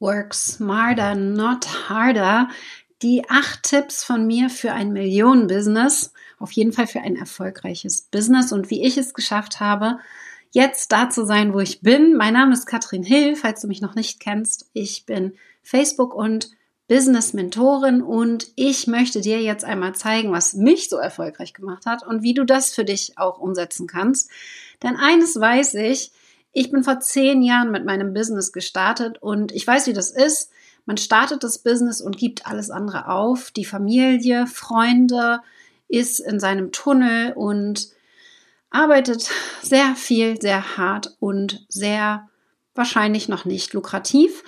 Work Smarter, Not Harder. Die acht Tipps von mir für ein Millionen-Business. Auf jeden Fall für ein erfolgreiches Business und wie ich es geschafft habe, jetzt da zu sein, wo ich bin. Mein Name ist Katrin Hill, falls du mich noch nicht kennst. Ich bin Facebook und Business Mentorin und ich möchte dir jetzt einmal zeigen, was mich so erfolgreich gemacht hat und wie du das für dich auch umsetzen kannst. Denn eines weiß ich, ich bin vor zehn Jahren mit meinem Business gestartet und ich weiß, wie das ist. Man startet das Business und gibt alles andere auf. Die Familie, Freunde, ist in seinem Tunnel und arbeitet sehr viel, sehr hart und sehr wahrscheinlich noch nicht lukrativ.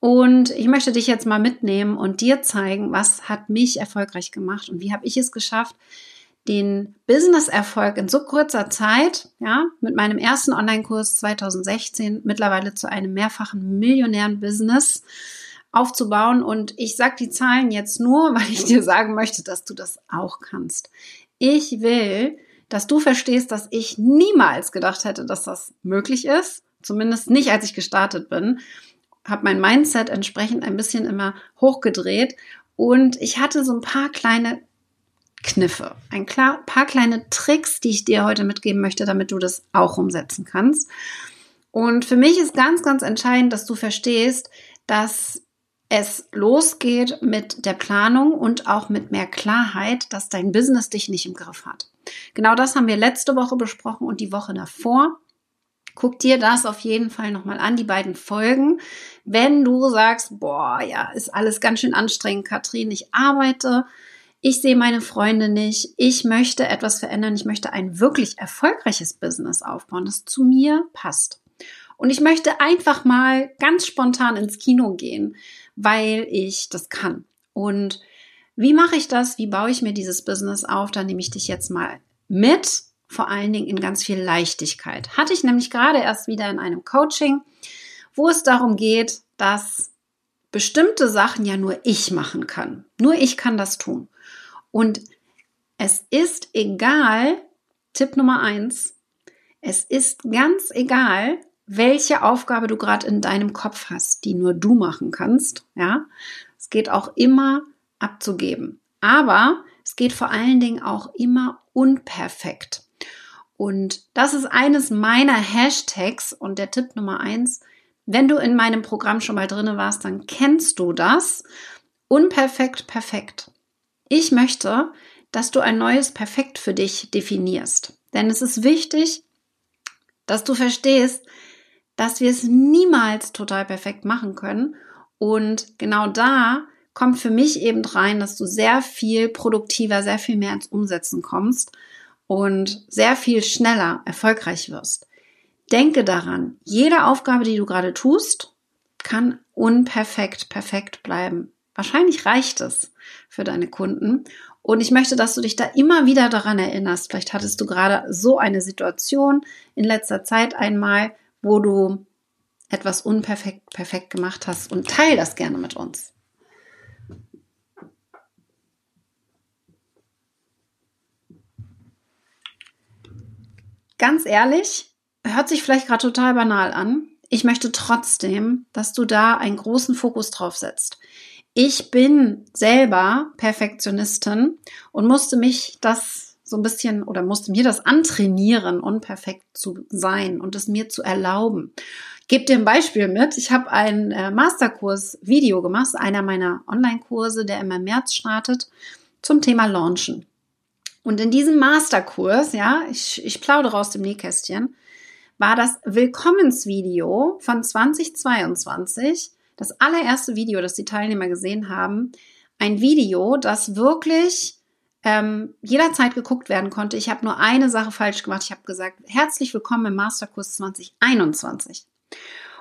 Und ich möchte dich jetzt mal mitnehmen und dir zeigen, was hat mich erfolgreich gemacht und wie habe ich es geschafft, den Business-Erfolg in so kurzer Zeit, ja, mit meinem ersten Online-Kurs 2016 mittlerweile zu einem mehrfachen Millionären-Business aufzubauen. Und ich sage die Zahlen jetzt nur, weil ich dir sagen möchte, dass du das auch kannst. Ich will, dass du verstehst, dass ich niemals gedacht hätte, dass das möglich ist. Zumindest nicht, als ich gestartet bin. Habe mein Mindset entsprechend ein bisschen immer hochgedreht. Und ich hatte so ein paar kleine Kniffe, ein paar kleine Tricks, die ich dir heute mitgeben möchte, damit du das auch umsetzen kannst. Und für mich ist ganz, ganz entscheidend, dass du verstehst, dass es losgeht mit der Planung und auch mit mehr Klarheit, dass dein Business dich nicht im Griff hat. Genau das haben wir letzte Woche besprochen und die Woche davor. Guck dir das auf jeden Fall nochmal an, die beiden Folgen. Wenn du sagst, boah, ja, ist alles ganz schön anstrengend, Katrin, ich arbeite ich sehe meine Freunde nicht, ich möchte etwas verändern, ich möchte ein wirklich erfolgreiches Business aufbauen, das zu mir passt. Und ich möchte einfach mal ganz spontan ins Kino gehen, weil ich das kann. Und wie mache ich das? Wie baue ich mir dieses Business auf? Da nehme ich dich jetzt mal mit, vor allen Dingen in ganz viel Leichtigkeit. Hatte ich nämlich gerade erst wieder in einem Coaching, wo es darum geht, dass bestimmte Sachen ja nur ich machen kann. Nur ich kann das tun. Und es ist egal, Tipp Nummer eins, es ist ganz egal, welche Aufgabe du gerade in deinem Kopf hast, die nur du machen kannst. Ja, es geht auch immer abzugeben. Aber es geht vor allen Dingen auch immer unperfekt. Und das ist eines meiner Hashtags und der Tipp Nummer eins. Wenn du in meinem Programm schon mal drinne warst, dann kennst du das. Unperfekt, perfekt. Ich möchte, dass du ein neues Perfekt für dich definierst. Denn es ist wichtig, dass du verstehst, dass wir es niemals total perfekt machen können. Und genau da kommt für mich eben rein, dass du sehr viel produktiver, sehr viel mehr ins Umsetzen kommst und sehr viel schneller erfolgreich wirst. Denke daran, jede Aufgabe, die du gerade tust, kann unperfekt perfekt bleiben. Wahrscheinlich reicht es für deine Kunden. Und ich möchte, dass du dich da immer wieder daran erinnerst. Vielleicht hattest du gerade so eine Situation in letzter Zeit einmal, wo du etwas unperfekt perfekt gemacht hast und teile das gerne mit uns. Ganz ehrlich, hört sich vielleicht gerade total banal an. Ich möchte trotzdem, dass du da einen großen Fokus drauf setzt ich bin selber Perfektionistin und musste mich das so ein bisschen oder musste mir das antrainieren, unperfekt zu sein und es mir zu erlauben. Gebe dir ein Beispiel mit. Ich habe ein äh, Masterkurs-Video gemacht, einer meiner Online-Kurse, der immer im März startet, zum Thema Launchen. Und in diesem Masterkurs, ja, ich, ich plaudere aus dem Nähkästchen, war das Willkommensvideo von 2022 das allererste Video, das die Teilnehmer gesehen haben, ein Video, das wirklich ähm, jederzeit geguckt werden konnte. Ich habe nur eine Sache falsch gemacht. Ich habe gesagt, herzlich willkommen im Masterkurs 2021.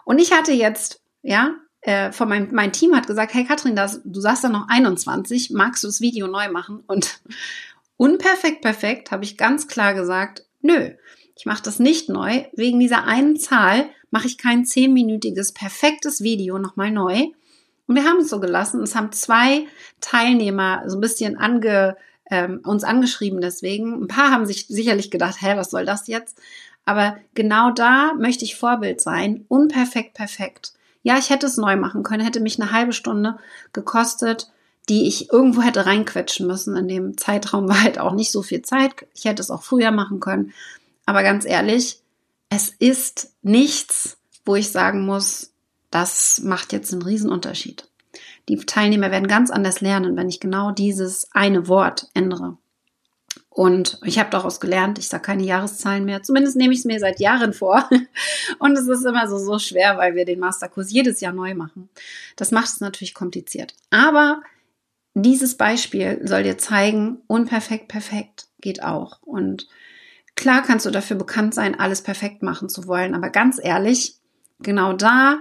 Und ich hatte jetzt, ja, äh, von meinem mein Team hat gesagt, hey Katrin, das, du sagst da noch 21, magst du das Video neu machen? Und unperfekt perfekt habe ich ganz klar gesagt, nö, ich mache das nicht neu. Wegen dieser einen Zahl mache ich kein zehnminütiges, perfektes Video nochmal neu. Und wir haben es so gelassen. Es haben zwei Teilnehmer so ein bisschen ange, ähm, uns angeschrieben deswegen. Ein paar haben sich sicherlich gedacht, hä, was soll das jetzt? Aber genau da möchte ich Vorbild sein. Unperfekt, perfekt. Ja, ich hätte es neu machen können, hätte mich eine halbe Stunde gekostet, die ich irgendwo hätte reinquetschen müssen. In dem Zeitraum war halt auch nicht so viel Zeit. Ich hätte es auch früher machen können. Aber ganz ehrlich, es ist nichts, wo ich sagen muss, das macht jetzt einen Riesenunterschied. Die Teilnehmer werden ganz anders lernen, wenn ich genau dieses eine Wort ändere. Und ich habe daraus gelernt, ich sage keine Jahreszahlen mehr. Zumindest nehme ich es mir seit Jahren vor. Und es ist immer so, so schwer, weil wir den Masterkurs jedes Jahr neu machen. Das macht es natürlich kompliziert. Aber dieses Beispiel soll dir zeigen, unperfekt, perfekt geht auch. Und klar kannst du dafür bekannt sein, alles perfekt machen zu wollen. Aber ganz ehrlich, genau da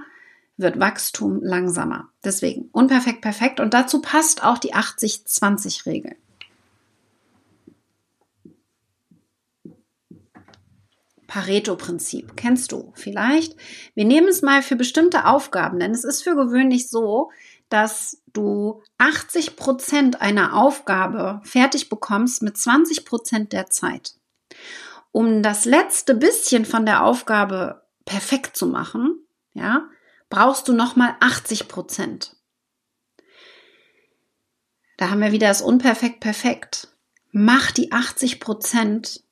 wird Wachstum langsamer. Deswegen unperfekt, perfekt. Und dazu passt auch die 80-20-Regel. Pareto-Prinzip. Kennst du vielleicht? Wir nehmen es mal für bestimmte Aufgaben, denn es ist für gewöhnlich so, dass du 80 Prozent einer Aufgabe fertig bekommst mit 20 Prozent der Zeit. Um das letzte bisschen von der Aufgabe perfekt zu machen, ja, brauchst du nochmal 80 Prozent. Da haben wir wieder das Unperfekt perfekt. Mach die 80 Prozent,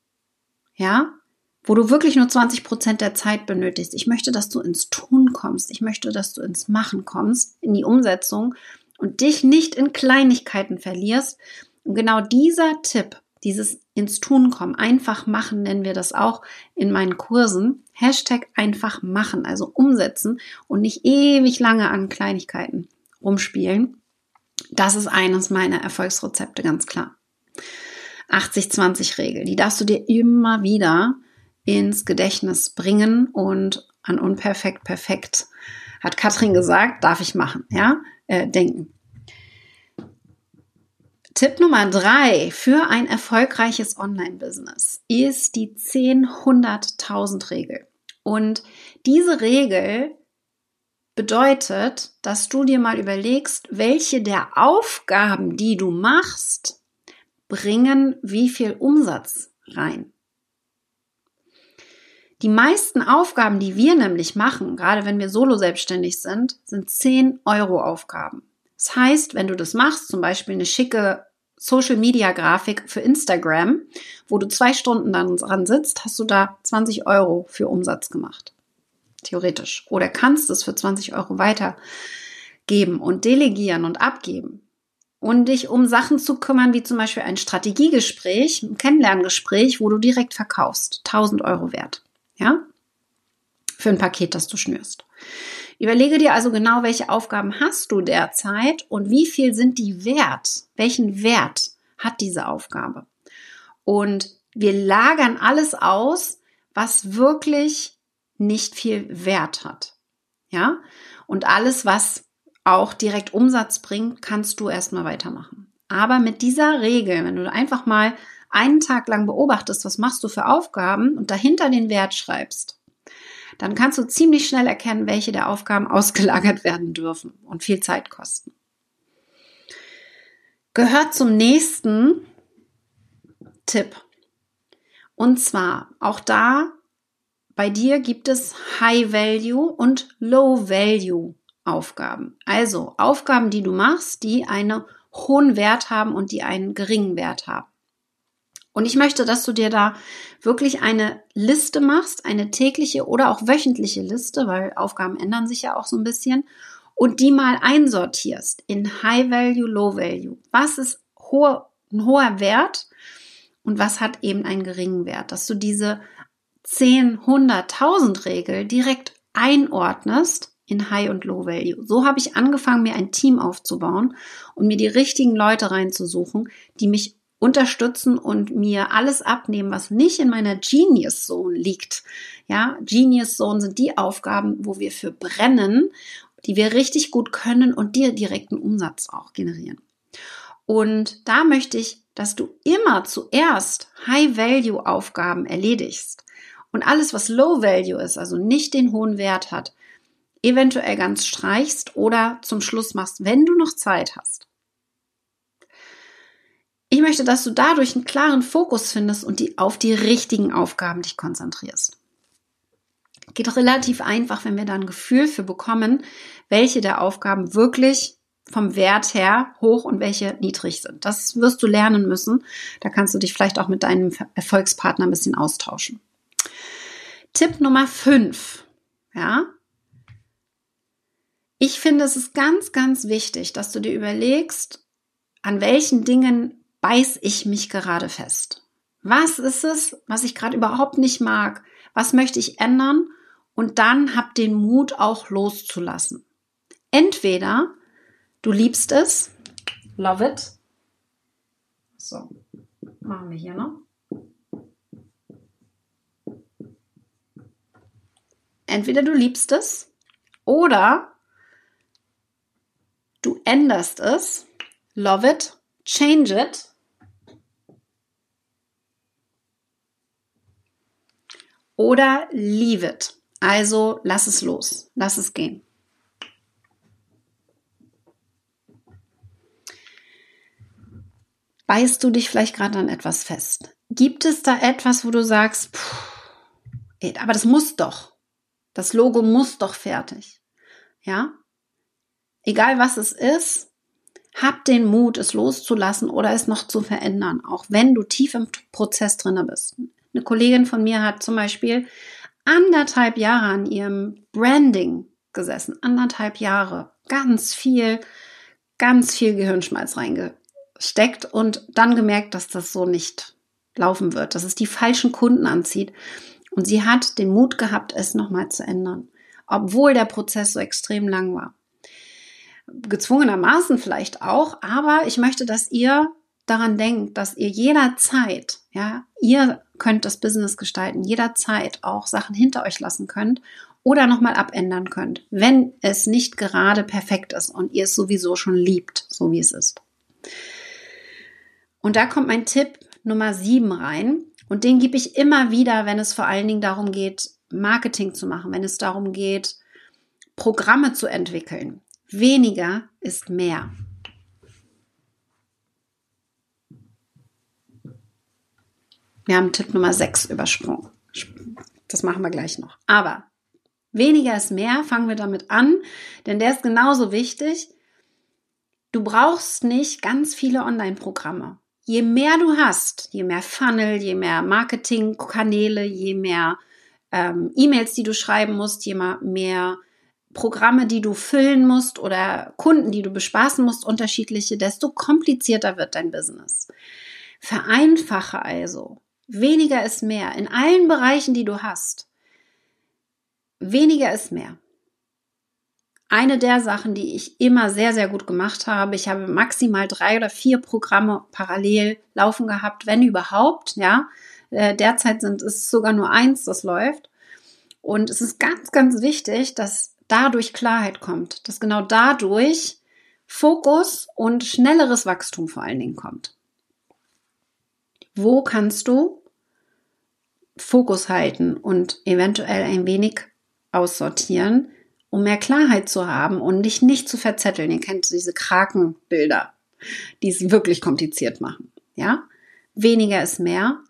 ja, wo du wirklich nur 20 Prozent der Zeit benötigst. Ich möchte, dass du ins Tun kommst. Ich möchte, dass du ins Machen kommst, in die Umsetzung und dich nicht in Kleinigkeiten verlierst. Und genau dieser Tipp, dieses ins Tun kommen, einfach machen nennen wir das auch in meinen Kursen. Hashtag einfach machen, also umsetzen und nicht ewig lange an Kleinigkeiten rumspielen. Das ist eines meiner Erfolgsrezepte, ganz klar. 80-20-Regel, die darfst du dir immer wieder ins Gedächtnis bringen und an unperfekt perfekt, hat Katrin gesagt, darf ich machen, ja, äh, denken. Tipp Nummer drei für ein erfolgreiches Online-Business ist die 10-100.000-Regel. Und diese Regel bedeutet, dass du dir mal überlegst, welche der Aufgaben, die du machst, bringen wie viel Umsatz rein. Die meisten Aufgaben, die wir nämlich machen, gerade wenn wir solo selbstständig sind, sind 10 Euro Aufgaben. Das heißt, wenn du das machst, zum Beispiel eine schicke Social Media Grafik für Instagram, wo du zwei Stunden dann dran sitzt, hast du da 20 Euro für Umsatz gemacht. Theoretisch. Oder kannst es für 20 Euro weitergeben und delegieren und abgeben. Und dich um Sachen zu kümmern, wie zum Beispiel ein Strategiegespräch, ein Kennenlerngespräch, wo du direkt verkaufst. 1000 Euro wert. Ja? Für ein Paket, das du schnürst. Überlege dir also genau, welche Aufgaben hast du derzeit und wie viel sind die wert? Welchen Wert hat diese Aufgabe? Und wir lagern alles aus, was wirklich nicht viel Wert hat. Ja? Und alles, was auch direkt Umsatz bringt, kannst du erstmal weitermachen. Aber mit dieser Regel, wenn du einfach mal einen Tag lang beobachtest, was machst du für Aufgaben und dahinter den Wert schreibst, dann kannst du ziemlich schnell erkennen, welche der Aufgaben ausgelagert werden dürfen und viel Zeit kosten. Gehört zum nächsten Tipp. Und zwar, auch da, bei dir gibt es High Value und Low Value Aufgaben. Also Aufgaben, die du machst, die einen hohen Wert haben und die einen geringen Wert haben. Und ich möchte, dass du dir da wirklich eine Liste machst, eine tägliche oder auch wöchentliche Liste, weil Aufgaben ändern sich ja auch so ein bisschen, und die mal einsortierst in High Value, Low Value. Was ist hohe, ein hoher Wert und was hat eben einen geringen Wert? Dass du diese 10, 100, 1000 Regel direkt einordnest in High und Low Value. So habe ich angefangen, mir ein Team aufzubauen und mir die richtigen Leute reinzusuchen, die mich unterstützen und mir alles abnehmen, was nicht in meiner Genius Zone liegt. Ja, Genius Zone sind die Aufgaben, wo wir für brennen, die wir richtig gut können und dir direkten Umsatz auch generieren. Und da möchte ich, dass du immer zuerst High-Value-Aufgaben erledigst und alles, was Low-Value ist, also nicht den hohen Wert hat, eventuell ganz streichst oder zum Schluss machst, wenn du noch Zeit hast. Ich möchte, dass du dadurch einen klaren Fokus findest und die auf die richtigen Aufgaben dich konzentrierst. Geht relativ einfach, wenn wir da ein Gefühl für bekommen, welche der Aufgaben wirklich vom Wert her hoch und welche niedrig sind. Das wirst du lernen müssen. Da kannst du dich vielleicht auch mit deinem Erfolgspartner ein bisschen austauschen. Tipp Nummer 5. Ja. Ich finde, es ist ganz, ganz wichtig, dass du dir überlegst, an welchen Dingen beiß ich mich gerade fest. Was ist es, was ich gerade überhaupt nicht mag? Was möchte ich ändern? Und dann hab den Mut auch loszulassen. Entweder Du liebst es. Love it. So, machen wir hier noch. Entweder du liebst es oder du änderst es. Love it. Change it. Oder leave it. Also lass es los. Lass es gehen. Beißt du dich vielleicht gerade an etwas fest? Gibt es da etwas, wo du sagst, ey, aber das muss doch. Das Logo muss doch fertig. Ja? Egal was es ist, hab den Mut, es loszulassen oder es noch zu verändern, auch wenn du tief im Prozess drin bist. Eine Kollegin von mir hat zum Beispiel anderthalb Jahre an ihrem Branding gesessen. Anderthalb Jahre. Ganz viel, ganz viel Gehirnschmalz reinge steckt und dann gemerkt, dass das so nicht laufen wird, dass es die falschen Kunden anzieht. Und sie hat den Mut gehabt, es nochmal zu ändern, obwohl der Prozess so extrem lang war. Gezwungenermaßen vielleicht auch, aber ich möchte, dass ihr daran denkt, dass ihr jederzeit, ja, ihr könnt das Business gestalten, jederzeit auch Sachen hinter euch lassen könnt oder nochmal abändern könnt, wenn es nicht gerade perfekt ist und ihr es sowieso schon liebt, so wie es ist. Und da kommt mein Tipp Nummer sieben rein. Und den gebe ich immer wieder, wenn es vor allen Dingen darum geht, Marketing zu machen, wenn es darum geht, Programme zu entwickeln. Weniger ist mehr. Wir haben Tipp Nummer 6 übersprungen. Das machen wir gleich noch. Aber weniger ist mehr, fangen wir damit an, denn der ist genauso wichtig. Du brauchst nicht ganz viele Online-Programme je mehr du hast, je mehr Funnel, je mehr Marketingkanäle, je mehr ähm, E-Mails, die du schreiben musst, je mehr Programme, die du füllen musst oder Kunden, die du bespaßen musst, unterschiedliche, desto komplizierter wird dein Business. Vereinfache also. Weniger ist mehr in allen Bereichen, die du hast. Weniger ist mehr eine der Sachen, die ich immer sehr, sehr gut gemacht habe. Ich habe maximal drei oder vier Programme parallel laufen gehabt, wenn überhaupt, ja. Äh, derzeit sind es sogar nur eins, das läuft. Und es ist ganz, ganz wichtig, dass dadurch Klarheit kommt, dass genau dadurch Fokus und schnelleres Wachstum vor allen Dingen kommt. Wo kannst du Fokus halten und eventuell ein wenig aussortieren, um mehr Klarheit zu haben und dich nicht zu verzetteln. Ihr kennt diese Krakenbilder, die es wirklich kompliziert machen. Ja? Weniger ist mehr.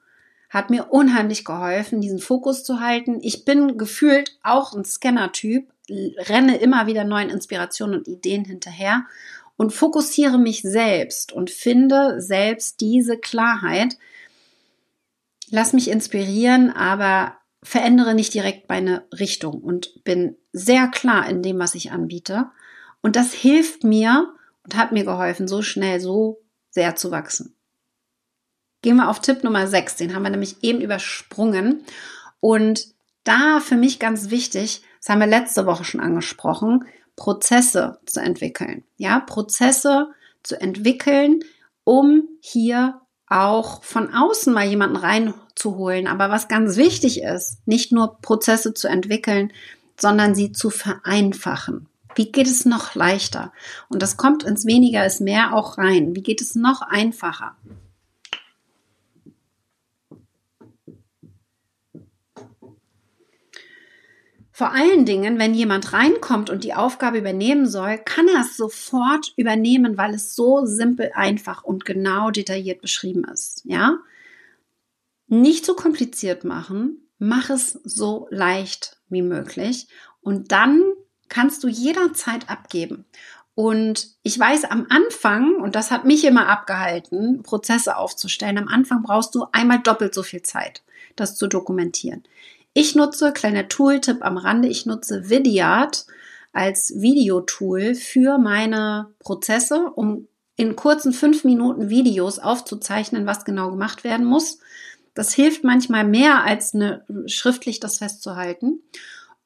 Hat mir unheimlich geholfen, diesen Fokus zu halten. Ich bin gefühlt auch ein Scanner-Typ, renne immer wieder neuen Inspirationen und Ideen hinterher und fokussiere mich selbst und finde selbst diese Klarheit. Lass mich inspirieren, aber verändere nicht direkt meine Richtung und bin sehr klar in dem, was ich anbiete. Und das hilft mir und hat mir geholfen, so schnell, so sehr zu wachsen. Gehen wir auf Tipp Nummer 6, den haben wir nämlich eben übersprungen. Und da für mich ganz wichtig, das haben wir letzte Woche schon angesprochen, Prozesse zu entwickeln. Ja, Prozesse zu entwickeln, um hier auch von außen mal jemanden reinzuholen. Aber was ganz wichtig ist, nicht nur Prozesse zu entwickeln, sondern sie zu vereinfachen. Wie geht es noch leichter? Und das kommt ins Weniger ist mehr auch rein. Wie geht es noch einfacher? Vor allen Dingen, wenn jemand reinkommt und die Aufgabe übernehmen soll, kann er es sofort übernehmen, weil es so simpel, einfach und genau detailliert beschrieben ist. Ja? Nicht zu kompliziert machen, mach es so leicht wie möglich. Und dann kannst du jederzeit abgeben. Und ich weiß am Anfang, und das hat mich immer abgehalten, Prozesse aufzustellen, am Anfang brauchst du einmal doppelt so viel Zeit, das zu dokumentieren. Ich nutze, kleiner Tooltip am Rande, ich nutze Vidyard als Videotool für meine Prozesse, um in kurzen fünf Minuten Videos aufzuzeichnen, was genau gemacht werden muss. Das hilft manchmal mehr als eine, schriftlich das festzuhalten.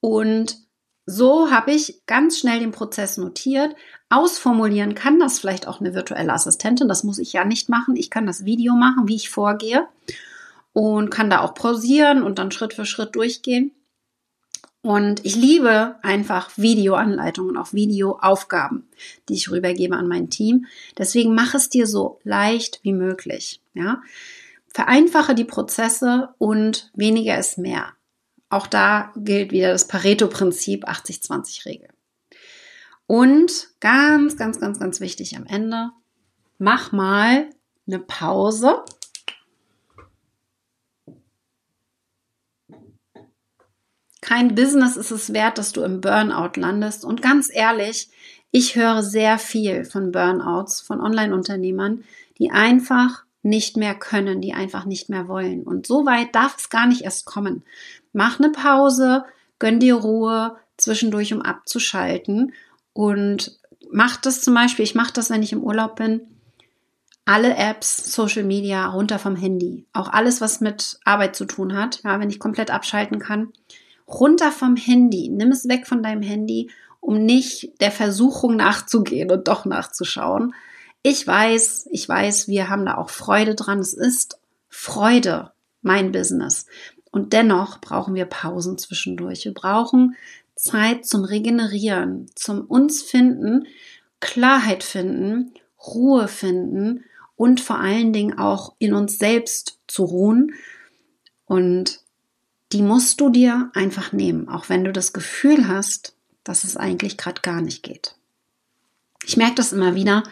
Und so habe ich ganz schnell den Prozess notiert. Ausformulieren kann das vielleicht auch eine virtuelle Assistentin. Das muss ich ja nicht machen. Ich kann das Video machen, wie ich vorgehe und kann da auch pausieren und dann Schritt für Schritt durchgehen. Und ich liebe einfach Videoanleitungen, auch Videoaufgaben, die ich rübergebe an mein Team. Deswegen mach es dir so leicht wie möglich. Ja? Vereinfache die Prozesse und weniger ist mehr. Auch da gilt wieder das Pareto-Prinzip 80-20-Regel. Und ganz, ganz, ganz, ganz wichtig am Ende, mach mal eine Pause. Kein Business ist es wert, dass du im Burnout landest. Und ganz ehrlich, ich höre sehr viel von Burnouts, von Online-Unternehmern, die einfach nicht mehr können, die einfach nicht mehr wollen. Und so weit darf es gar nicht erst kommen. Mach eine Pause, gönn dir Ruhe zwischendurch, um abzuschalten. Und mach das zum Beispiel, ich mache das, wenn ich im Urlaub bin, alle Apps, Social Media runter vom Handy. Auch alles, was mit Arbeit zu tun hat, ja, wenn ich komplett abschalten kann. Runter vom Handy. Nimm es weg von deinem Handy, um nicht der Versuchung nachzugehen und doch nachzuschauen. Ich weiß, ich weiß, wir haben da auch Freude dran. Es ist Freude, mein Business. Und dennoch brauchen wir Pausen zwischendurch. Wir brauchen Zeit zum Regenerieren, zum uns finden, Klarheit finden, Ruhe finden und vor allen Dingen auch in uns selbst zu ruhen. Und die musst du dir einfach nehmen, auch wenn du das Gefühl hast, dass es eigentlich gerade gar nicht geht. Ich merke das immer wieder,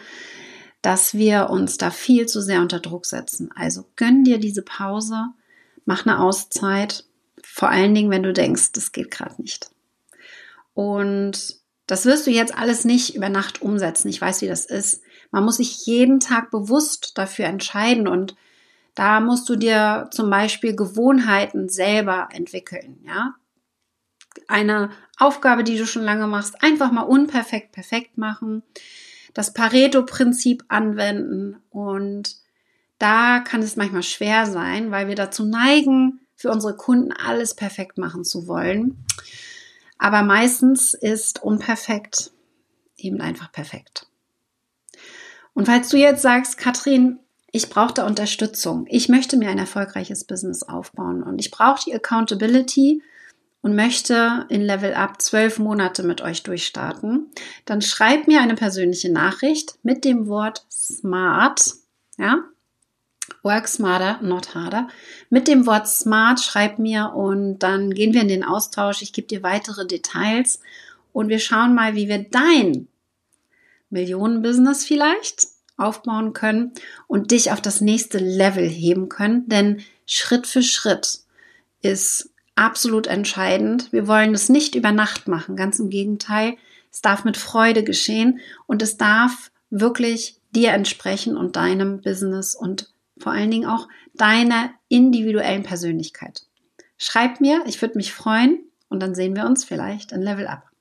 dass wir uns da viel zu sehr unter Druck setzen. Also gönn dir diese Pause, mach eine Auszeit, vor allen Dingen, wenn du denkst, das geht gerade nicht. Und das wirst du jetzt alles nicht über Nacht umsetzen. Ich weiß, wie das ist. Man muss sich jeden Tag bewusst dafür entscheiden und da musst du dir zum Beispiel Gewohnheiten selber entwickeln, ja. Eine Aufgabe, die du schon lange machst, einfach mal unperfekt perfekt machen, das Pareto-Prinzip anwenden und da kann es manchmal schwer sein, weil wir dazu neigen, für unsere Kunden alles perfekt machen zu wollen. Aber meistens ist unperfekt eben einfach perfekt. Und falls du jetzt sagst, Katrin, ich brauche da Unterstützung, ich möchte mir ein erfolgreiches Business aufbauen und ich brauche die Accountability und möchte in Level Up zwölf Monate mit euch durchstarten, dann schreib mir eine persönliche Nachricht mit dem Wort SMART, ja, Work smarter, not harder. Mit dem Wort smart schreib mir und dann gehen wir in den Austausch. Ich gebe dir weitere Details und wir schauen mal, wie wir dein Millionenbusiness vielleicht aufbauen können und dich auf das nächste Level heben können. Denn Schritt für Schritt ist absolut entscheidend. Wir wollen es nicht über Nacht machen, ganz im Gegenteil. Es darf mit Freude geschehen und es darf wirklich dir entsprechen und deinem Business und vor allen Dingen auch deiner individuellen Persönlichkeit. Schreib mir, ich würde mich freuen und dann sehen wir uns vielleicht in Level Up.